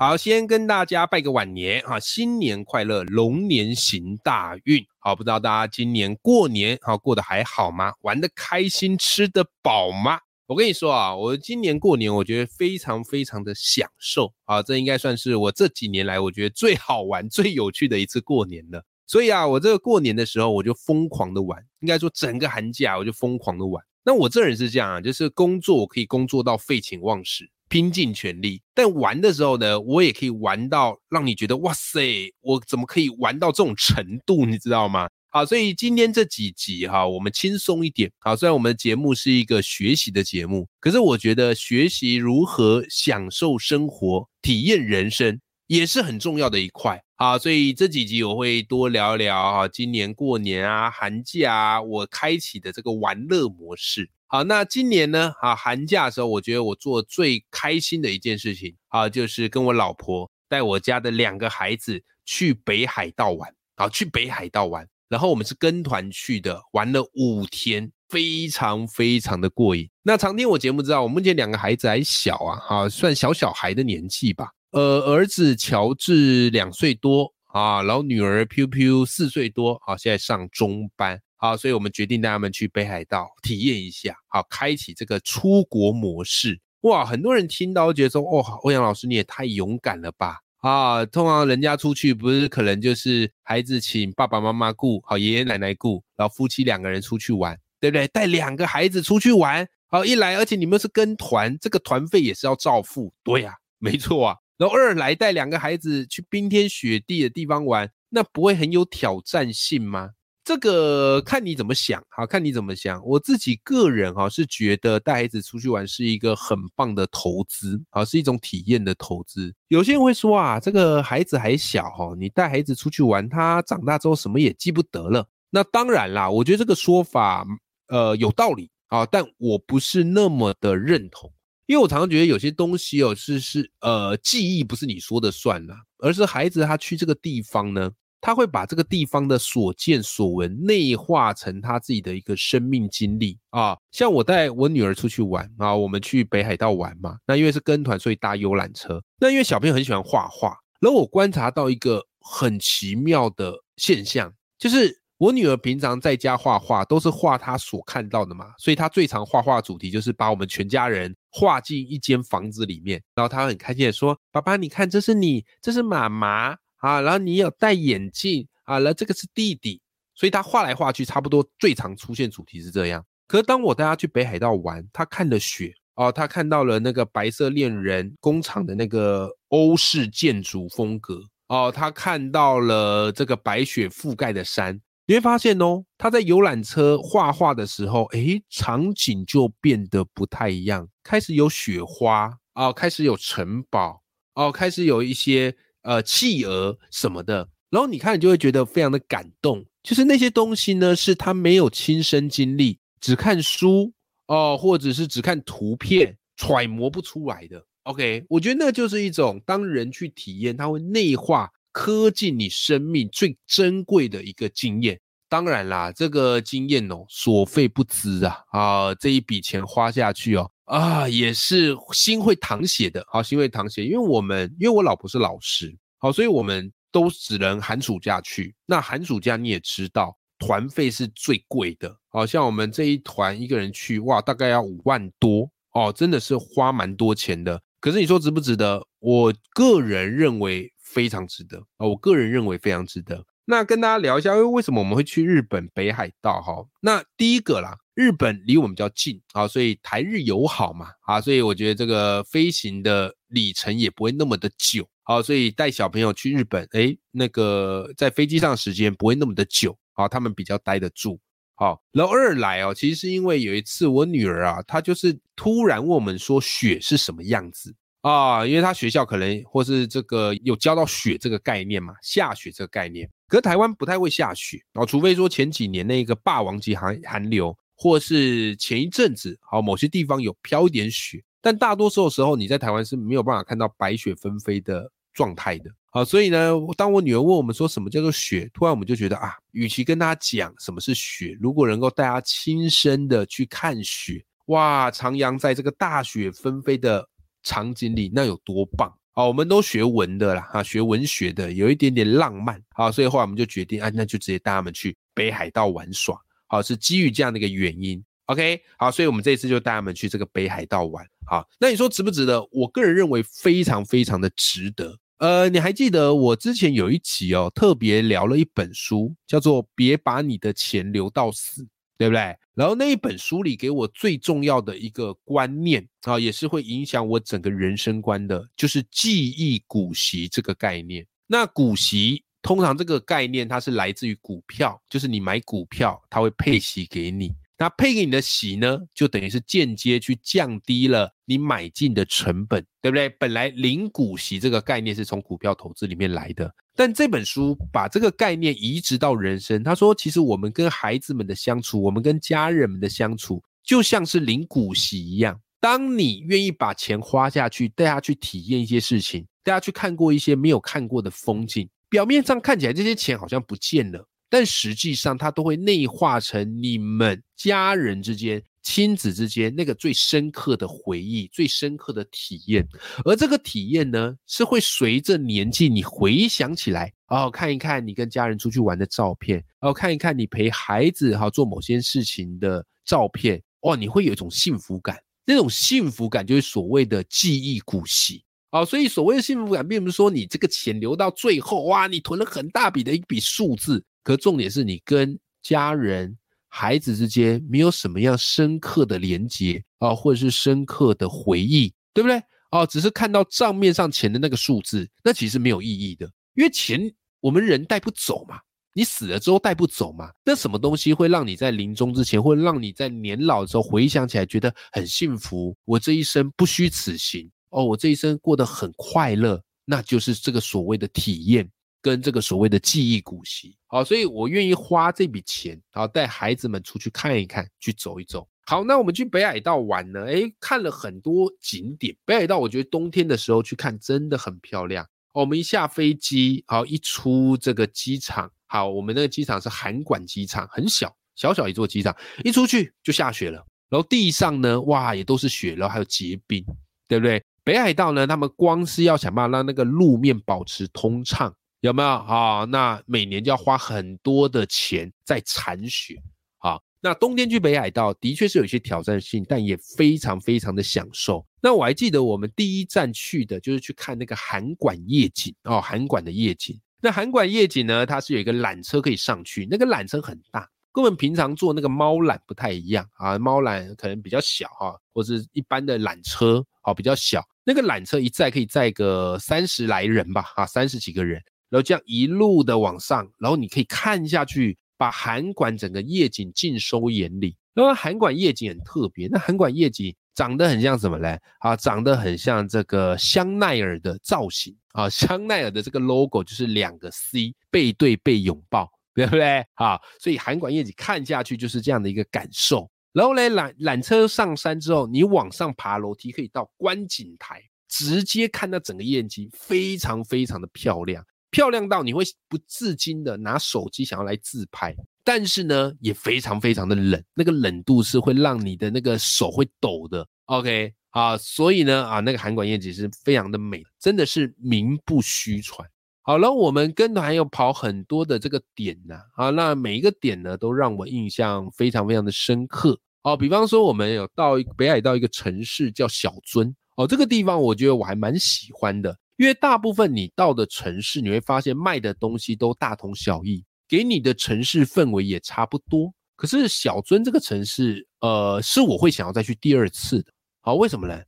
好，先跟大家拜个晚年啊，新年快乐，龙年行大运。好，不知道大家今年过年好过得还好吗？玩得开心，吃得饱吗？我跟你说啊，我今年过年我觉得非常非常的享受啊，这应该算是我这几年来我觉得最好玩、最有趣的一次过年了。所以啊，我这个过年的时候我就疯狂的玩，应该说整个寒假我就疯狂的玩。那我这人是这样啊，就是工作我可以工作到废寝忘食，拼尽全力，但玩的时候呢，我也可以玩到让你觉得哇塞，我怎么可以玩到这种程度，你知道吗？好，所以今天这几集哈，我们轻松一点。好，虽然我们的节目是一个学习的节目，可是我觉得学习如何享受生活、体验人生也是很重要的一块。好，所以这几集我会多聊聊啊，今年过年啊、寒假啊，我开启的这个玩乐模式。好，那今年呢，啊，寒假的时候，我觉得我做最开心的一件事情啊，就是跟我老婆带我家的两个孩子去北海道玩。好，去北海道玩。然后我们是跟团去的，玩了五天，非常非常的过瘾。那常听我节目知道，我目前两个孩子还小啊，哈，算小小孩的年纪吧。呃，儿子乔治两岁多啊，然后女儿 Piu Piu 四岁多啊，现在上中班好，所以我们决定带他们去北海道体验一下，好，开启这个出国模式。哇，很多人听到觉得说，哦，欧阳老师你也太勇敢了吧！啊，通常人家出去不是可能就是孩子请爸爸妈妈顾，好爷爷奶奶顾，然后夫妻两个人出去玩，对不对？带两个孩子出去玩，好一来，而且你们是跟团，这个团费也是要照付，对呀、没错啊。然后二来带两个孩子去冰天雪地的地方玩，那不会很有挑战性吗？这个看你怎么想，好看你怎么想。我自己个人哈是觉得带孩子出去玩是一个很棒的投资，啊，是一种体验的投资。有些人会说啊，这个孩子还小哈，你带孩子出去玩，他长大之后什么也记不得了。那当然啦，我觉得这个说法呃有道理啊，但我不是那么的认同。因为我常常觉得有些东西哦是是呃记忆不是你说的算啦，而是孩子他去这个地方呢，他会把这个地方的所见所闻内化成他自己的一个生命经历啊。像我带我女儿出去玩啊，我们去北海道玩嘛，那因为是跟团，所以搭游览车。那因为小朋友很喜欢画画，然后我观察到一个很奇妙的现象，就是。我女儿平常在家画画都是画她所看到的嘛，所以她最常画画主题就是把我们全家人画进一间房子里面，然后她很开心的说：“爸爸，你看，这是你，这是妈妈啊，然后你有戴眼镜啊，然后这个是弟弟。”所以他画来画去，差不多最常出现主题是这样。可是当我带他去北海道玩，他看了雪哦，他看到了那个白色恋人工厂的那个欧式建筑风格哦，他看到了这个白雪覆盖的山。你会发现哦，他在游览车画画的时候，诶，场景就变得不太一样，开始有雪花哦，开始有城堡哦，开始有一些呃企鹅什么的，然后你看你就会觉得非常的感动，就是那些东西呢是他没有亲身经历，只看书哦，或者是只看图片揣摩不出来的。OK，我觉得那就是一种当人去体验，它会内化。刻进你生命最珍贵的一个经验，当然啦，这个经验哦，所费不赀啊啊，这一笔钱花下去哦啊，也是心会淌血的，好，心会淌血，因为我们因为我老婆是老师，好，所以我们都只能寒暑假去。那寒暑假你也知道，团费是最贵的，好像我们这一团一个人去，哇，大概要五万多哦，真的是花蛮多钱的。可是你说值不值得？我个人认为。非常值得啊！我个人认为非常值得。那跟大家聊一下，因为为什么我们会去日本北海道哈？那第一个啦，日本离我们比较近啊，所以台日友好嘛啊，所以我觉得这个飞行的里程也不会那么的久啊，所以带小朋友去日本，哎，那个在飞机上时间不会那么的久啊，他们比较待得住。好，然后二来哦，其实是因为有一次我女儿啊，她就是突然问我们说雪是什么样子。啊，因为他学校可能或是这个有教到雪这个概念嘛，下雪这个概念。可是台湾不太会下雪然啊，除非说前几年那个霸王级寒寒流，或是前一阵子好某些地方有飘一点雪，但大多数的时候你在台湾是没有办法看到白雪纷飞的状态的。好，所以呢，当我女儿问我们说什么叫做雪，突然我们就觉得啊，与其跟她讲什么是雪，如果能够带她亲身的去看雪，哇，徜徉在这个大雪纷飞的。场景里那有多棒好！我们都学文的啦，哈，学文学的有一点点浪漫好，所以后来我们就决定啊，那就直接带他们去北海道玩耍，好，是基于这样的一个原因。OK，好，所以我们这次就带他们去这个北海道玩。好，那你说值不值得？我个人认为非常非常的值得。呃，你还记得我之前有一集哦，特别聊了一本书，叫做《别把你的钱留到死》。对不对？然后那一本书里给我最重要的一个观念啊，也是会影响我整个人生观的，就是记忆股息这个概念。那股息通常这个概念它是来自于股票，就是你买股票，它会配息给你。那配给你的息呢，就等于是间接去降低了你买进的成本，对不对？本来零股息这个概念是从股票投资里面来的，但这本书把这个概念移植到人生。他说，其实我们跟孩子们的相处，我们跟家人们的相处，就像是零股息一样。当你愿意把钱花下去，带他去体验一些事情，带他去看过一些没有看过的风景，表面上看起来这些钱好像不见了。但实际上，它都会内化成你们家人之间、亲子之间那个最深刻的回忆、最深刻的体验。而这个体验呢，是会随着年纪你回想起来，哦，看一看你跟家人出去玩的照片，哦，看一看你陪孩子哈做某些事情的照片，哇，你会有一种幸福感。那种幸福感就是所谓的记忆古稀。哦，所以所谓的幸福感，并不是说你这个钱留到最后，哇，你囤了很大笔的一笔数字。可重点是你跟家人、孩子之间没有什么样深刻的连接啊，或者是深刻的回忆，对不对？哦，只是看到账面上钱的那个数字，那其实没有意义的，因为钱我们人带不走嘛，你死了之后带不走嘛。那什么东西会让你在临终之前，或让你在年老的时候回想起来觉得很幸福？我这一生不虚此行哦，我这一生过得很快乐，那就是这个所谓的体验。跟这个所谓的记忆古稀，好，所以我愿意花这笔钱，好带孩子们出去看一看，去走一走。好，那我们去北海道玩呢？诶，看了很多景点。北海道我觉得冬天的时候去看真的很漂亮。我们一下飞机，好一出这个机场，好，我们那个机场是函馆机场，很小，小小一座机场，一出去就下雪了。然后地上呢，哇，也都是雪，然后还有结冰，对不对？北海道呢，他们光是要想办法让那个路面保持通畅。有没有啊？那每年就要花很多的钱在铲雪啊。那冬天去北海道的确是有一些挑战性，但也非常非常的享受。那我还记得我们第一站去的就是去看那个函馆夜景哦，函馆的夜景。那函馆夜景呢，它是有一个缆车可以上去，那个缆车很大，跟我们平常坐那个猫缆不太一样啊。猫缆可能比较小哈，或是一般的缆车啊比较小。那个缆车一载可以载个三十来人吧，啊，三十几个人。然后这样一路的往上，然后你可以看下去，把韩馆整个夜景尽收眼里。那么韩馆夜景很特别，那韩馆夜景长得很像什么嘞？啊，长得很像这个香奈儿的造型啊，香奈儿的这个 logo 就是两个 C 背对背拥抱，对不对？啊，所以函馆夜景看下去就是这样的一个感受。然后嘞，缆缆车上山之后，你往上爬楼梯可以到观景台，直接看到整个夜景，非常非常的漂亮。漂亮到你会不自禁的拿手机想要来自拍，但是呢，也非常非常的冷，那个冷度是会让你的那个手会抖的。OK 啊，所以呢啊，那个函馆夜景是非常的美，真的是名不虚传。好了，我们跟团又跑很多的这个点呢，啊，那每一个点呢都让我印象非常非常的深刻。哦，比方说我们有到北海道一个城市叫小樽，哦，这个地方我觉得我还蛮喜欢的。因为大部分你到的城市，你会发现卖的东西都大同小异，给你的城市氛围也差不多。可是小樽这个城市，呃，是我会想要再去第二次的。好，为什么呢？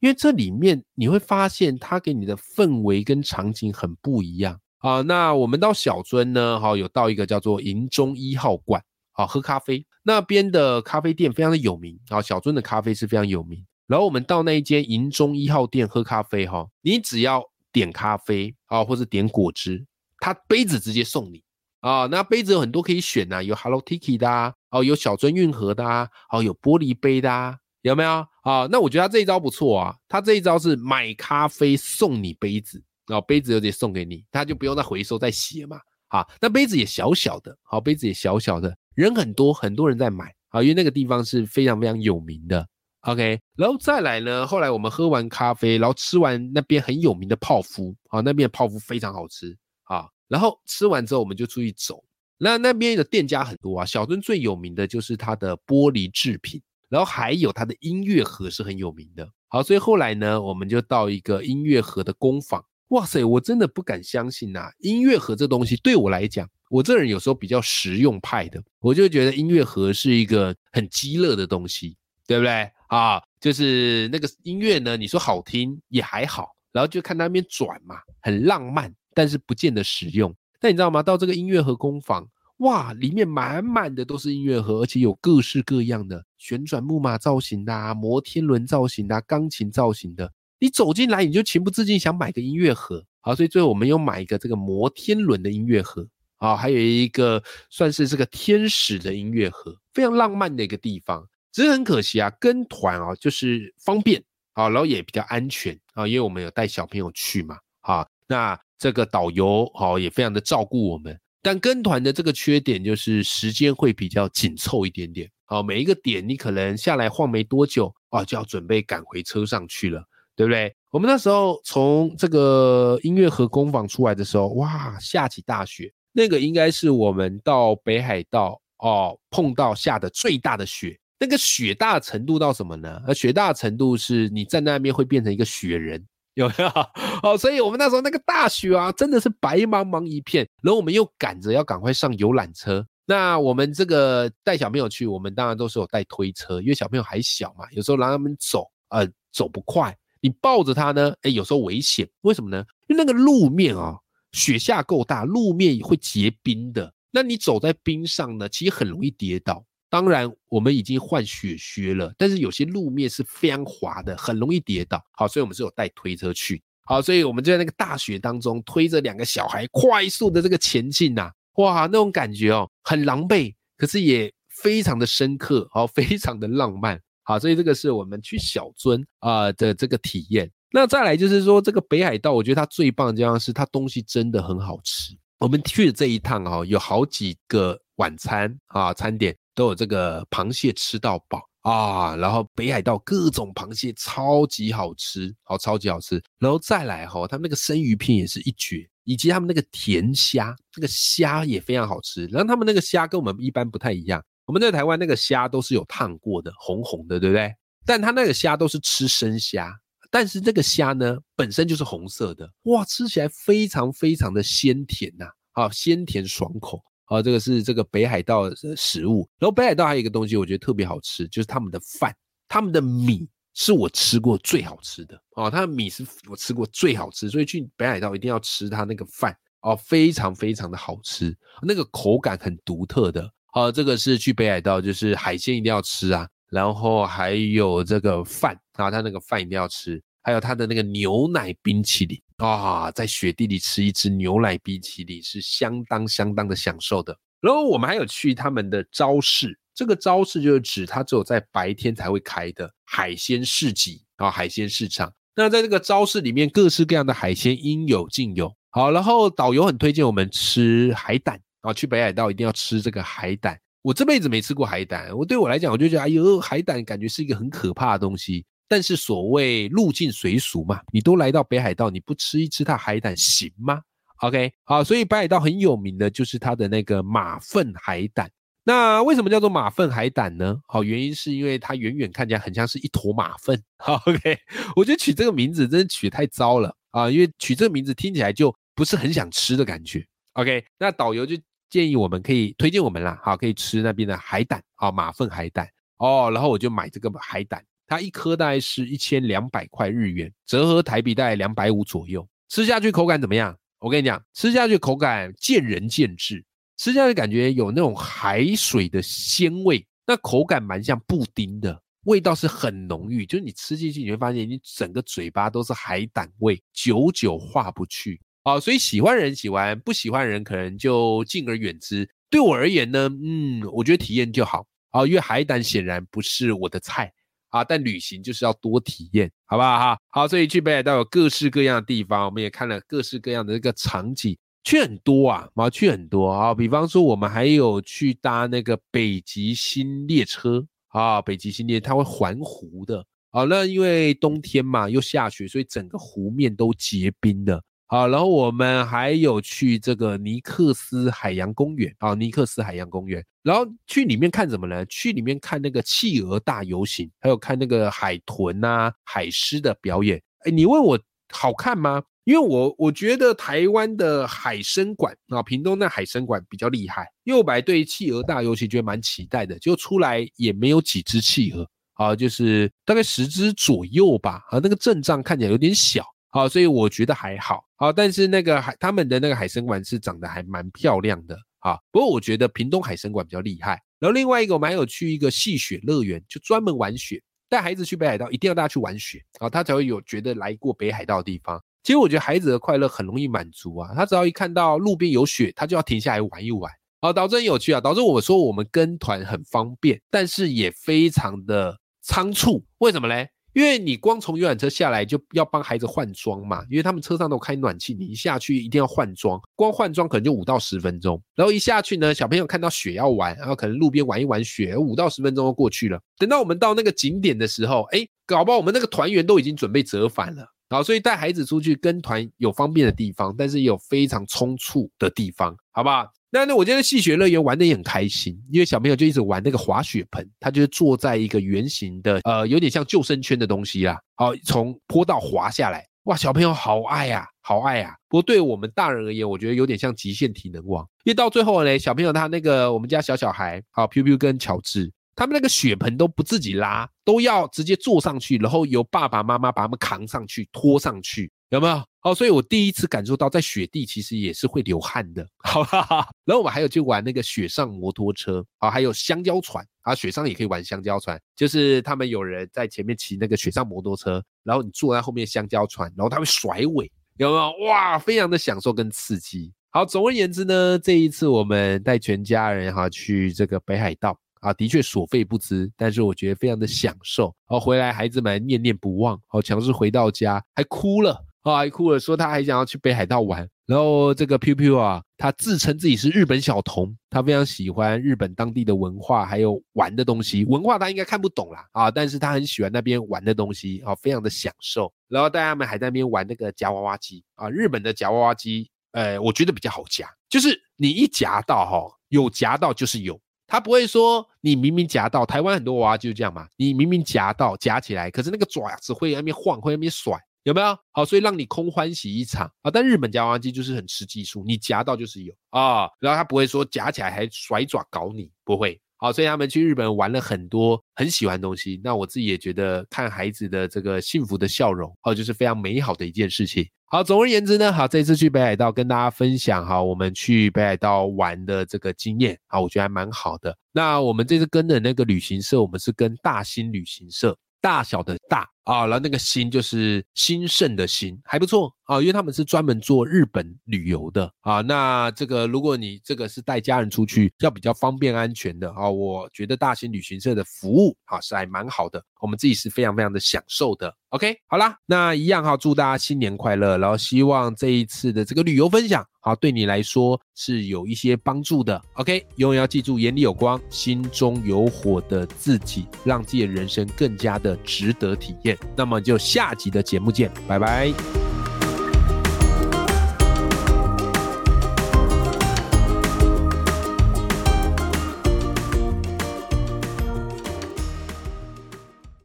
因为这里面你会发现它给你的氛围跟场景很不一样。啊，那我们到小樽呢，哈，有到一个叫做银中一号馆，好，喝咖啡。那边的咖啡店非常的有名，啊，小樽的咖啡是非常有名。然后我们到那一间银中一号店喝咖啡哈，你只要点咖啡啊，或者点果汁，他杯子直接送你啊。那杯子有很多可以选呐，有 Hello Kitty 的啊，哦，有小樽运河的啊，哦，有玻璃杯的啊，有没有啊？那我觉得他这一招不错啊，他这一招是买咖啡送你杯子，然后杯子直接送给你，他就不用再回收再洗了嘛。啊，那杯子也小小的，好，杯子也小小的，人很多，很多人在买，啊，因为那个地方是非常非常有名的。OK，然后再来呢，后来我们喝完咖啡，然后吃完那边很有名的泡芙，啊，那边的泡芙非常好吃啊。然后吃完之后，我们就出去走。那那边的店家很多啊，小樽最有名的就是它的玻璃制品，然后还有它的音乐盒是很有名的。好，所以后来呢，我们就到一个音乐盒的工坊。哇塞，我真的不敢相信呐！音乐盒这东西对我来讲，我这人有时候比较实用派的，我就觉得音乐盒是一个很激乐的东西，对不对？啊，就是那个音乐呢，你说好听也还好，然后就看那边转嘛，很浪漫，但是不见得实用。但你知道吗？到这个音乐盒工坊，哇，里面满满的都是音乐盒，而且有各式各样的旋转木马造型的、摩天轮造型的、钢琴造型的。你走进来，你就情不自禁想买个音乐盒。好，所以最后我们又买一个这个摩天轮的音乐盒。啊，还有一个算是这个天使的音乐盒，非常浪漫的一个地方。只是很可惜啊，跟团啊就是方便啊，然后也比较安全啊，因为我们有带小朋友去嘛，啊，那这个导游好也非常的照顾我们。但跟团的这个缺点就是时间会比较紧凑一点点，好，每一个点你可能下来晃没多久啊，就要准备赶回车上去了，对不对？我们那时候从这个音乐盒工坊出来的时候，哇，下起大雪，那个应该是我们到北海道哦碰到下的最大的雪。那个雪大程度到什么呢？呃雪大程度是你站在那边会变成一个雪人，有没有？哦，所以我们那时候那个大雪啊，真的是白茫茫一片。然后我们又赶着要赶快上游览车。那我们这个带小朋友去，我们当然都是有带推车，因为小朋友还小嘛，有时候让他们走，呃，走不快。你抱着他呢，哎，有时候危险。为什么呢？因为那个路面啊，雪下够大，路面会结冰的。那你走在冰上呢，其实很容易跌倒。当然，我们已经换雪靴了，但是有些路面是非常滑的，很容易跌倒。好，所以我们是有带推车去。好，所以我们就在那个大雪当中推着两个小孩快速的这个前进呐，哇，那种感觉哦，很狼狈，可是也非常的深刻，好，非常的浪漫。好，所以这个是我们去小樽啊的这个体验。那再来就是说，这个北海道，我觉得它最棒的地方是它东西真的很好吃。我们去的这一趟哦，有好几个晚餐啊餐点。都有这个螃蟹吃到饱啊，然后北海道各种螃蟹超级好吃，好超级好吃，然后再来哈，他们那个生鱼片也是一绝，以及他们那个甜虾，那个虾也非常好吃。然后他们那个虾跟我们一般不太一样，我们在台湾那个虾都是有烫过的，红红的，对不对？但他那个虾都是吃生虾，但是这个虾呢本身就是红色的，哇，吃起来非常非常的鲜甜呐，啊，鲜甜爽口。哦，这个是这个北海道的食物。然后北海道还有一个东西，我觉得特别好吃，就是他们的饭，他们的米是我吃过最好吃的。哦，他的米是我吃过最好吃，所以去北海道一定要吃他那个饭哦，非常非常的好吃，那个口感很独特的。哦，这个是去北海道，就是海鲜一定要吃啊，然后还有这个饭啊，他那个饭一定要吃，还有他的那个牛奶冰淇淋。啊，在雪地里吃一支牛奶冰淇淋是相当相当的享受的。然后我们还有去他们的招市，这个招市就是指它只有在白天才会开的海鲜市集啊，海鲜市场。那在这个招市里面，各式各样的海鲜应有尽有。好，然后导游很推荐我们吃海胆啊，去北海道一定要吃这个海胆。我这辈子没吃过海胆，我对我来讲，我就觉得哎呦，海胆感觉是一个很可怕的东西。但是所谓入境随俗嘛，你都来到北海道，你不吃一吃它海胆行吗？OK，好，所以北海道很有名的就是它的那个马粪海胆。那为什么叫做马粪海胆呢？好，原因是因为它远远看起来很像是一坨马粪。OK，我觉得取这个名字真的取太糟了啊，因为取这个名字听起来就不是很想吃的感觉。OK，那导游就建议我们可以推荐我们啦，好，可以吃那边的海胆啊，马粪海胆哦，然后我就买这个海胆。它一颗大概是一千两百块日元，折合台币大概两百五左右。吃下去口感怎么样？我跟你讲，吃下去口感见仁见智。吃下去感觉有那种海水的鲜味，那口感蛮像布丁的味道是很浓郁，就是你吃进去你会发现，你整个嘴巴都是海胆味，久久化不去啊。所以喜欢人喜欢，不喜欢人可能就敬而远之。对我而言呢，嗯，我觉得体验就好啊，因为海胆显然不是我的菜啊，但旅行就是要多体验，好不好哈？好，所以去北海道有各式各样的地方，我们也看了各式各样的这个场景。去很多啊，毛去很多啊，比方说我们还有去搭那个北极星列车啊，北极星列它会环湖的啊，那因为冬天嘛又下雪，所以整个湖面都结冰的。好，然后我们还有去这个尼克斯海洋公园啊，尼克斯海洋公园，然后去里面看什么呢？去里面看那个企鹅大游行，还有看那个海豚啊、海狮的表演。哎，你问我好看吗？因为我我觉得台湾的海参馆啊，屏东那海参馆比较厉害。因为我本来对企鹅大游行觉得蛮期待的，就出来也没有几只企鹅啊，就是大概十只左右吧啊，那个阵仗看起来有点小啊，所以我觉得还好啊。但是那个海他们的那个海参馆是长得还蛮漂亮的啊。不过我觉得屏东海参馆比较厉害。然后另外一个我蛮有去一个戏雪乐园，就专门玩雪，带孩子去北海道一定要大家去玩雪啊，他才会有觉得来过北海道的地方。其实我觉得孩子的快乐很容易满足啊，他只要一看到路边有雪，他就要停下来玩一玩。好，导致很有趣啊，导致我说我们跟团很方便，但是也非常的仓促。为什么嘞？因为你光从游览车下来就要帮孩子换装嘛，因为他们车上都开暖气，你一下去一定要换装，光换装可能就五到十分钟。然后一下去呢，小朋友看到雪要玩，然后可能路边玩一玩雪，五到十分钟就过去了。等到我们到那个景点的时候，哎，搞不好我们那个团员都已经准备折返了。然后，所以带孩子出去跟团有方便的地方，但是也有非常匆促的地方，好不好？那那我今天戏雪乐园玩的也很开心，因为小朋友就一直玩那个滑雪盆，他就是坐在一个圆形的，呃，有点像救生圈的东西啦。好，从坡道滑下来，哇，小朋友好爱呀，好爱呀。不过对我们大人而言，我觉得有点像极限体能王，因为到最后呢，小朋友他那个我们家小小孩，好，Piu Piu 跟乔治。他们那个血盆都不自己拉，都要直接坐上去，然后由爸爸妈妈把他们扛上去、拖上去，有没有？好，所以我第一次感受到在雪地其实也是会流汗的，好哈哈。然后我们还有去玩那个雪上摩托车，啊，还有香蕉船，啊，雪上也可以玩香蕉船，就是他们有人在前面骑那个雪上摩托车，然后你坐在后面香蕉船，然后他会甩尾，有没有？哇，非常的享受跟刺激。好，总而言之呢，这一次我们带全家人哈去这个北海道。啊，的确所费不赀，但是我觉得非常的享受。哦，回来孩子们念念不忘。哦，强势回到家还哭了，啊，还哭了，说他还想要去北海道玩。然后这个 Piu Piu 啊，他自称自己是日本小童，他非常喜欢日本当地的文化，还有玩的东西。文化他应该看不懂啦，啊，但是他很喜欢那边玩的东西，啊，非常的享受。然后大家们还在那边玩那个夹娃娃机，啊，日本的夹娃娃机，呃，我觉得比较好夹，就是你一夹到哈，有夹到就是有。他不会说你明明夹到，台湾很多娃娃就是这样嘛，你明明夹到夹起来，可是那个爪子会那边晃，会那边甩，有没有？好，所以让你空欢喜一场啊。但日本夹娃娃机就是很吃技术，你夹到就是有啊，然后他不会说夹起来还甩爪搞你，不会。好，所以他们去日本玩了很多很喜欢东西。那我自己也觉得看孩子的这个幸福的笑容，哦，就是非常美好的一件事情。好，总而言之呢，好，这次去北海道跟大家分享哈，我们去北海道玩的这个经验，好，我觉得还蛮好的。那我们这次跟的那个旅行社，我们是跟大兴旅行社，大小的大。啊，然后那个兴就是兴盛的兴，还不错啊，因为他们是专门做日本旅游的啊。那这个如果你这个是带家人出去，要比较方便安全的啊，我觉得大型旅行社的服务啊是还蛮好的，我们自己是非常非常的享受的。OK，好啦，那一样哈，祝大家新年快乐，然后希望这一次的这个旅游分享，好对你来说是有一些帮助的。OK，永远要记住眼里有光，心中有火的自己，让自己的人生更加的值得体验。那么就下集的节目见，拜拜。